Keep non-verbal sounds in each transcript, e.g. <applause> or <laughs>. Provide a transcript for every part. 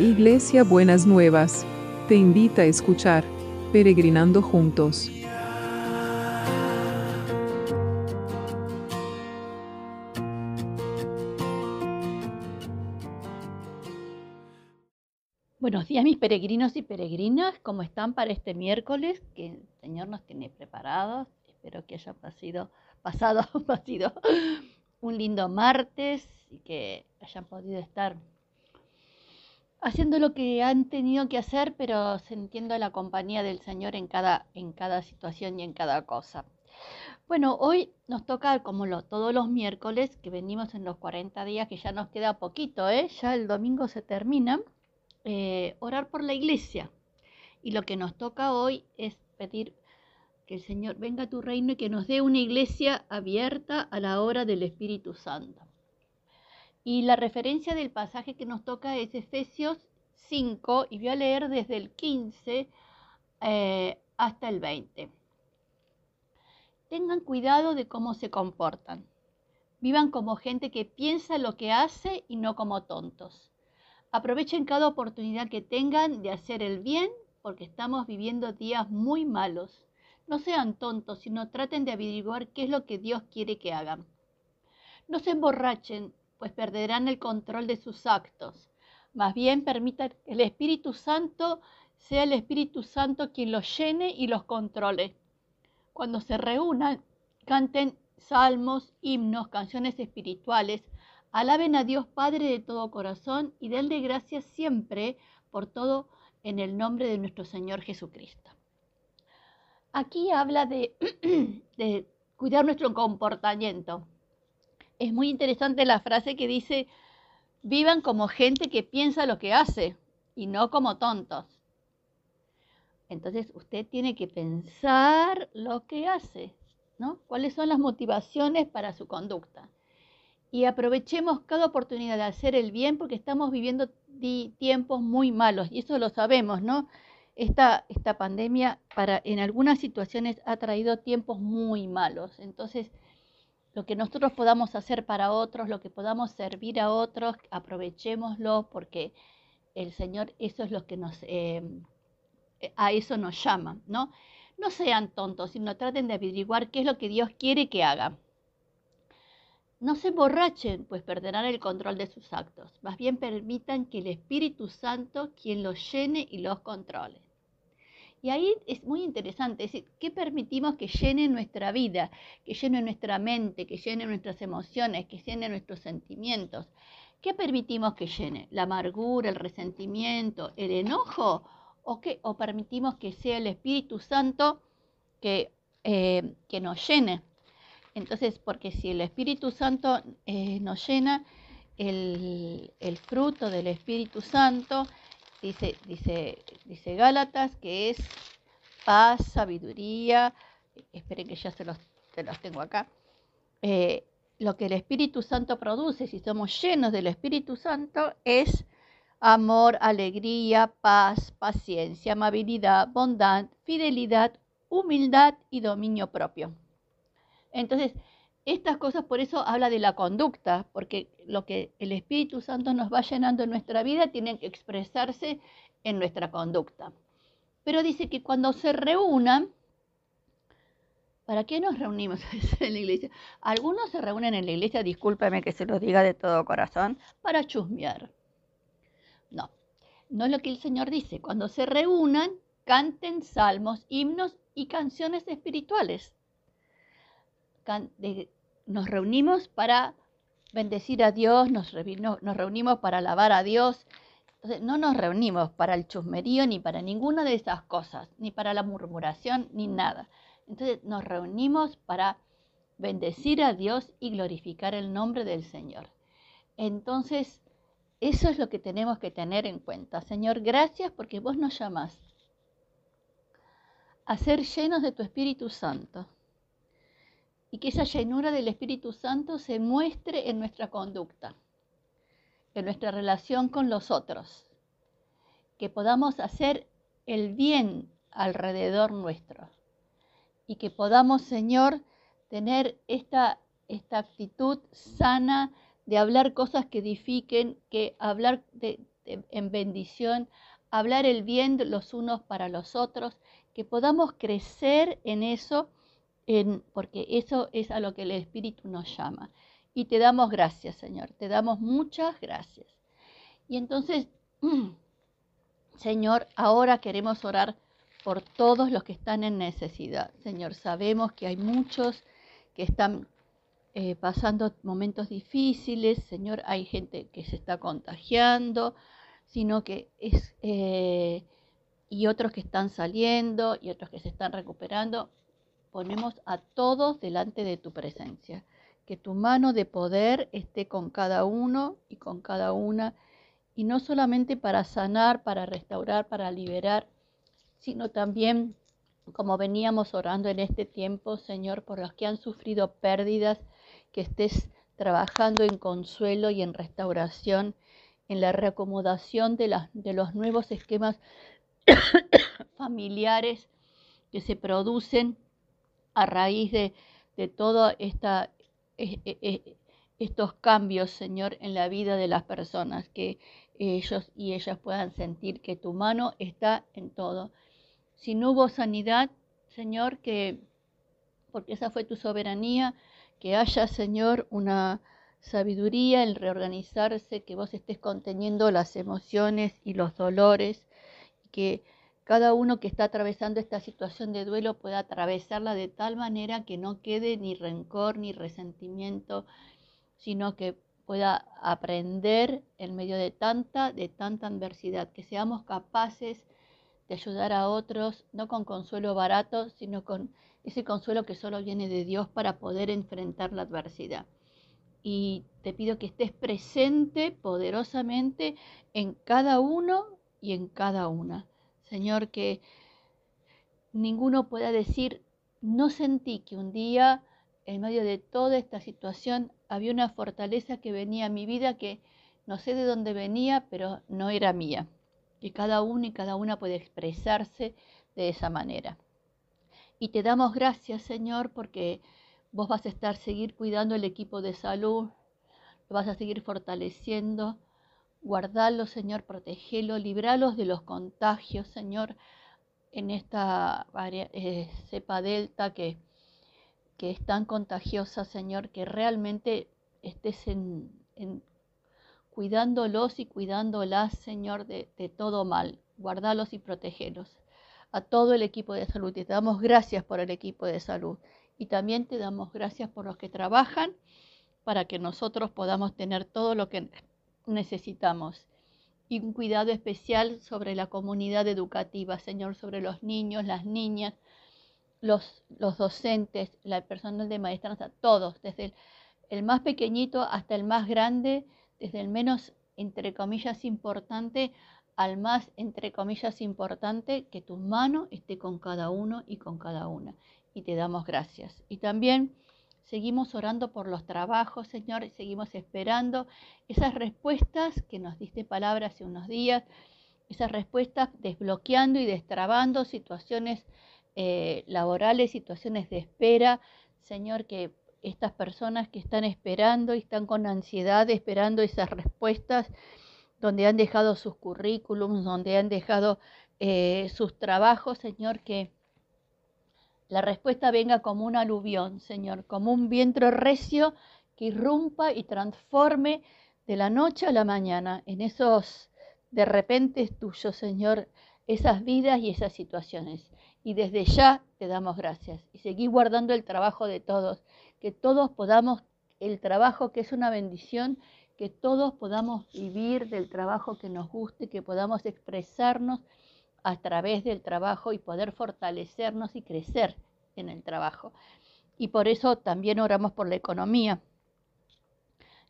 Iglesia Buenas Nuevas, te invita a escuchar Peregrinando Juntos. Buenos días mis peregrinos y peregrinas, ¿cómo están para este miércoles que el Señor nos tiene preparados? Espero que haya pasado, pasado, <laughs> pasado un lindo martes y que hayan podido estar haciendo lo que han tenido que hacer, pero sintiendo la compañía del Señor en cada, en cada situación y en cada cosa. Bueno, hoy nos toca, como lo, todos los miércoles, que venimos en los 40 días, que ya nos queda poquito, ¿eh? ya el domingo se termina, eh, orar por la iglesia. Y lo que nos toca hoy es pedir que el Señor venga a tu reino y que nos dé una iglesia abierta a la hora del Espíritu Santo. Y la referencia del pasaje que nos toca es Efesios 5 y voy a leer desde el 15 eh, hasta el 20. Tengan cuidado de cómo se comportan. Vivan como gente que piensa lo que hace y no como tontos. Aprovechen cada oportunidad que tengan de hacer el bien porque estamos viviendo días muy malos. No sean tontos, sino traten de averiguar qué es lo que Dios quiere que hagan. No se emborrachen pues perderán el control de sus actos. Más bien permitan que el Espíritu Santo sea el Espíritu Santo quien los llene y los controle. Cuando se reúnan, canten salmos, himnos, canciones espirituales, alaben a Dios Padre de todo corazón y denle gracias siempre por todo en el nombre de nuestro Señor Jesucristo. Aquí habla de <clears throat> cuidar nuestro comportamiento es muy interesante la frase que dice, vivan como gente que piensa lo que hace y no como tontos. Entonces usted tiene que pensar lo que hace, ¿no? ¿Cuáles son las motivaciones para su conducta? Y aprovechemos cada oportunidad de hacer el bien porque estamos viviendo tiempos muy malos y eso lo sabemos, ¿no? Esta, esta pandemia para, en algunas situaciones ha traído tiempos muy malos. Entonces, lo que nosotros podamos hacer para otros, lo que podamos servir a otros, aprovechémoslo porque el Señor eso es lo que nos, eh, a eso nos llama, ¿no? No sean tontos, sino traten de averiguar qué es lo que Dios quiere que haga. No se emborrachen, pues perderán el control de sus actos. Más bien permitan que el Espíritu Santo quien los llene y los controle. Y ahí es muy interesante, es decir, ¿qué permitimos que llene nuestra vida, que llene nuestra mente, que llene nuestras emociones, que llene nuestros sentimientos? ¿Qué permitimos que llene? ¿La amargura, el resentimiento, el enojo? ¿O, qué? ¿O permitimos que sea el Espíritu Santo que, eh, que nos llene? Entonces, porque si el Espíritu Santo eh, nos llena, el, el fruto del Espíritu Santo dice, dice, dice Gálatas, que es paz, sabiduría, esperen que ya se los, tengo acá, eh, lo que el Espíritu Santo produce, si somos llenos del Espíritu Santo, es amor, alegría, paz, paciencia, amabilidad, bondad, fidelidad, humildad y dominio propio. Entonces, estas cosas por eso habla de la conducta, porque lo que el Espíritu Santo nos va llenando en nuestra vida tiene que expresarse en nuestra conducta. Pero dice que cuando se reúnan, ¿para qué nos reunimos <laughs> en la iglesia? Algunos se reúnen en la iglesia, discúlpeme que se los diga de todo corazón, para chusmear. No, no es lo que el Señor dice. Cuando se reúnan, canten salmos, himnos y canciones espirituales nos reunimos para bendecir a Dios, nos, reunimos para alabar a Dios. Entonces, no nos reunimos para el chusmerío ni para ninguna de esas cosas, ni para la murmuración, ni nada. Entonces, nos reunimos para bendecir a Dios y glorificar el nombre del Señor. Entonces, eso es lo que tenemos que tener en cuenta. Señor, gracias porque vos nos llamás a ser llenos de tu Espíritu Santo y que esa llenura del Espíritu Santo se muestre en nuestra conducta, en nuestra relación con los otros, que podamos hacer el bien alrededor nuestro y que podamos, Señor, tener esta, esta actitud sana de hablar cosas que edifiquen, que hablar en bendición, hablar el bien los unos para los otros, que podamos crecer en eso, porque eso es a lo que el Espíritu nos llama. Y te damos gracias, Señor, te damos muchas gracias. Y entonces, <clears throat> Señor, ahora queremos orar por todos los que están en necesidad. Señor, sabemos que hay muchos que están eh, pasando momentos difíciles, Señor, hay gente que se está contagiando, sino que es, eh, y otros que están saliendo y otros que se están recuperando. Ponemos a todos delante de tu presencia. Que tu mano de poder esté con cada uno y con cada una, y no solamente para sanar, para restaurar, para liberar, sino también como veníamos orando en este tiempo, Señor, por los que han sufrido pérdidas, que estés trabajando en consuelo y en restauración, en la reacomodación de, de los nuevos esquemas <coughs> familiares que se producen a raíz de, de todos e, e, estos cambios, Señor, en la vida de las personas, que ellos y ellas puedan sentir que tu mano está en todo. Si no hubo sanidad, Señor, que, porque esa fue tu soberanía, que haya, Señor, una sabiduría en reorganizarse, que vos estés conteniendo las emociones y los dolores, que cada uno que está atravesando esta situación de duelo pueda atravesarla de tal manera que no quede ni rencor ni resentimiento, sino que pueda aprender en medio de tanta, de tanta adversidad, que seamos capaces de ayudar a otros, no con consuelo barato, sino con ese consuelo que solo viene de Dios para poder enfrentar la adversidad. Y te pido que estés presente poderosamente en cada uno y en cada una. Señor, que ninguno pueda decir, no sentí que un día, en medio de toda esta situación, había una fortaleza que venía a mi vida que no sé de dónde venía, pero no era mía que cada uno y cada una puede expresarse de esa manera. Y te damos gracias, Señor, porque vos vas a estar seguir cuidando el equipo de salud, lo vas a seguir fortaleciendo. Guardalo, Señor, protegelo, libralos de los contagios, Señor, en esta eh, cepa delta que, que es tan contagiosa, Señor, que realmente estés en, en cuidándolos y cuidándolas, Señor, de, todo mal. Guardalos y protegelos. A todo el equipo de salud. Te damos gracias por el equipo de salud. Y también te damos gracias por los que trabajan para que nosotros podamos tener todo lo que necesitamos. Y un cuidado especial sobre la comunidad educativa, Señor, sobre los niños, las niñas, los, los docentes, el personal de maestranza, todos, desde el, el más pequeñito hasta el más grande desde el menos, entre comillas, importante al más, entre comillas, importante, que tu mano esté con cada uno y con cada una. Y te damos gracias. Y también seguimos orando por los trabajos, Señor, y seguimos esperando esas respuestas que nos diste palabra hace unos días, esas respuestas desbloqueando y destrabando situaciones eh, laborales, situaciones de espera, Señor, que estas personas que están esperando y están con ansiedad esperando esas respuestas, donde han dejado sus currículums, donde han dejado eh, sus trabajos, Señor, que la respuesta venga como un aluvión, Señor, como un viento recio que irrumpa y transforme de la noche a la mañana en esos de repente tuyos, Señor, esas vidas y esas situaciones. Y desde ya te damos gracias y seguí guardando el trabajo de todos que todos podamos, el trabajo que es una bendición, que todos podamos vivir del trabajo que nos guste, que podamos expresarnos a través del trabajo y poder fortalecernos y crecer en el trabajo. Y por eso también oramos por la economía,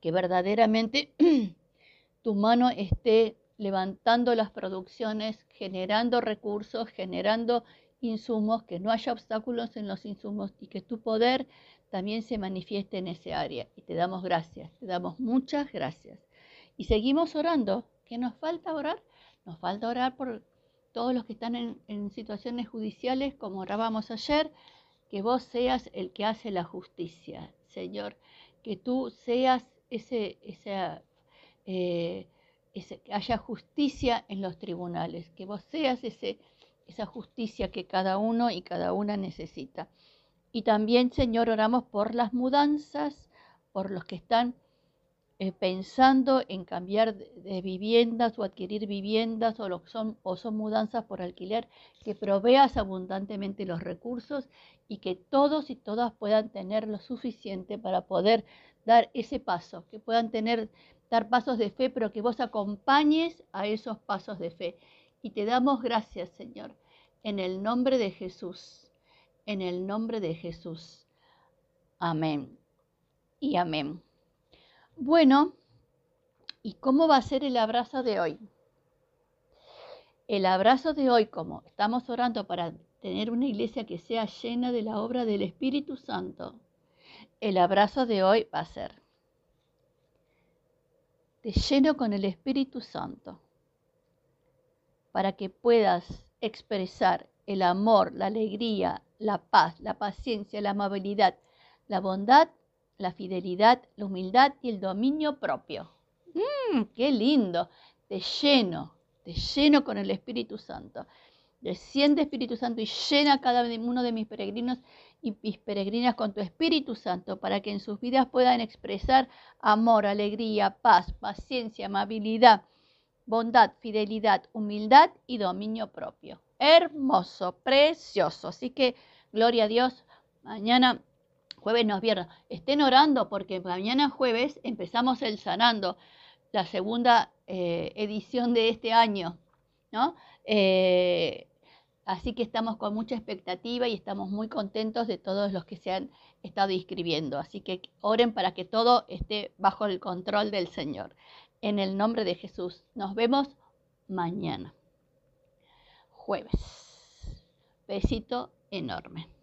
que verdaderamente <clears throat> tu mano esté levantando las producciones, generando recursos, generando insumos, que no haya obstáculos en los insumos y que tu poder también se manifieste en ese área. Y te damos gracias, te damos muchas gracias. Y seguimos orando. ¿Qué nos falta orar? Nos falta orar por todos los que están en, situaciones judiciales, como orábamos ayer, que vos seas el que hace la justicia, Señor. Que tú seas ese, ese, eh, que haya justicia en los tribunales, que vos seas ese, esa justicia que cada uno y cada una necesita. Y también, Señor, oramos por las mudanzas, por los que están eh, pensando en cambiar de, viviendas o adquirir viviendas o, lo son, o son mudanzas por alquiler, que proveas abundantemente los recursos y que todos y todas puedan tener lo suficiente para poder dar ese paso, que puedan tener, dar pasos de fe, pero que vos acompañes a esos pasos de fe. Y te damos gracias, Señor, en el nombre de Jesús, en el nombre de Jesús. Amén y amén. Bueno, ¿y cómo va a ser el abrazo de hoy? El abrazo de hoy, como estamos orando para tener una iglesia que sea llena de la obra del Espíritu Santo, el abrazo de hoy va a ser, te lleno con el Espíritu Santo para que puedas expresar el amor, la alegría, la paz, la paciencia, la amabilidad, la bondad la fidelidad, la humildad y el dominio propio. ¡Mmm! ¡Qué lindo! Te lleno, te lleno con el Espíritu Santo. Desciende Espíritu Santo y llena cada uno de mis peregrinos y mis peregrinas con tu Espíritu Santo para que en sus vidas puedan expresar amor, alegría, paz, paciencia, amabilidad, bondad, fidelidad, humildad y dominio propio. Hermoso, precioso. Así que, gloria a Dios. Mañana jueves, no viernes. Estén orando porque mañana jueves empezamos el Sanando, la segunda eh, edición de este año, ¿no? Eh, así que estamos con mucha expectativa y estamos muy contentos de todos los que se han estado inscribiendo. Así que oren para que todo esté bajo el control del Señor. En el nombre de Jesús. Nos vemos mañana. Jueves. Besito enorme.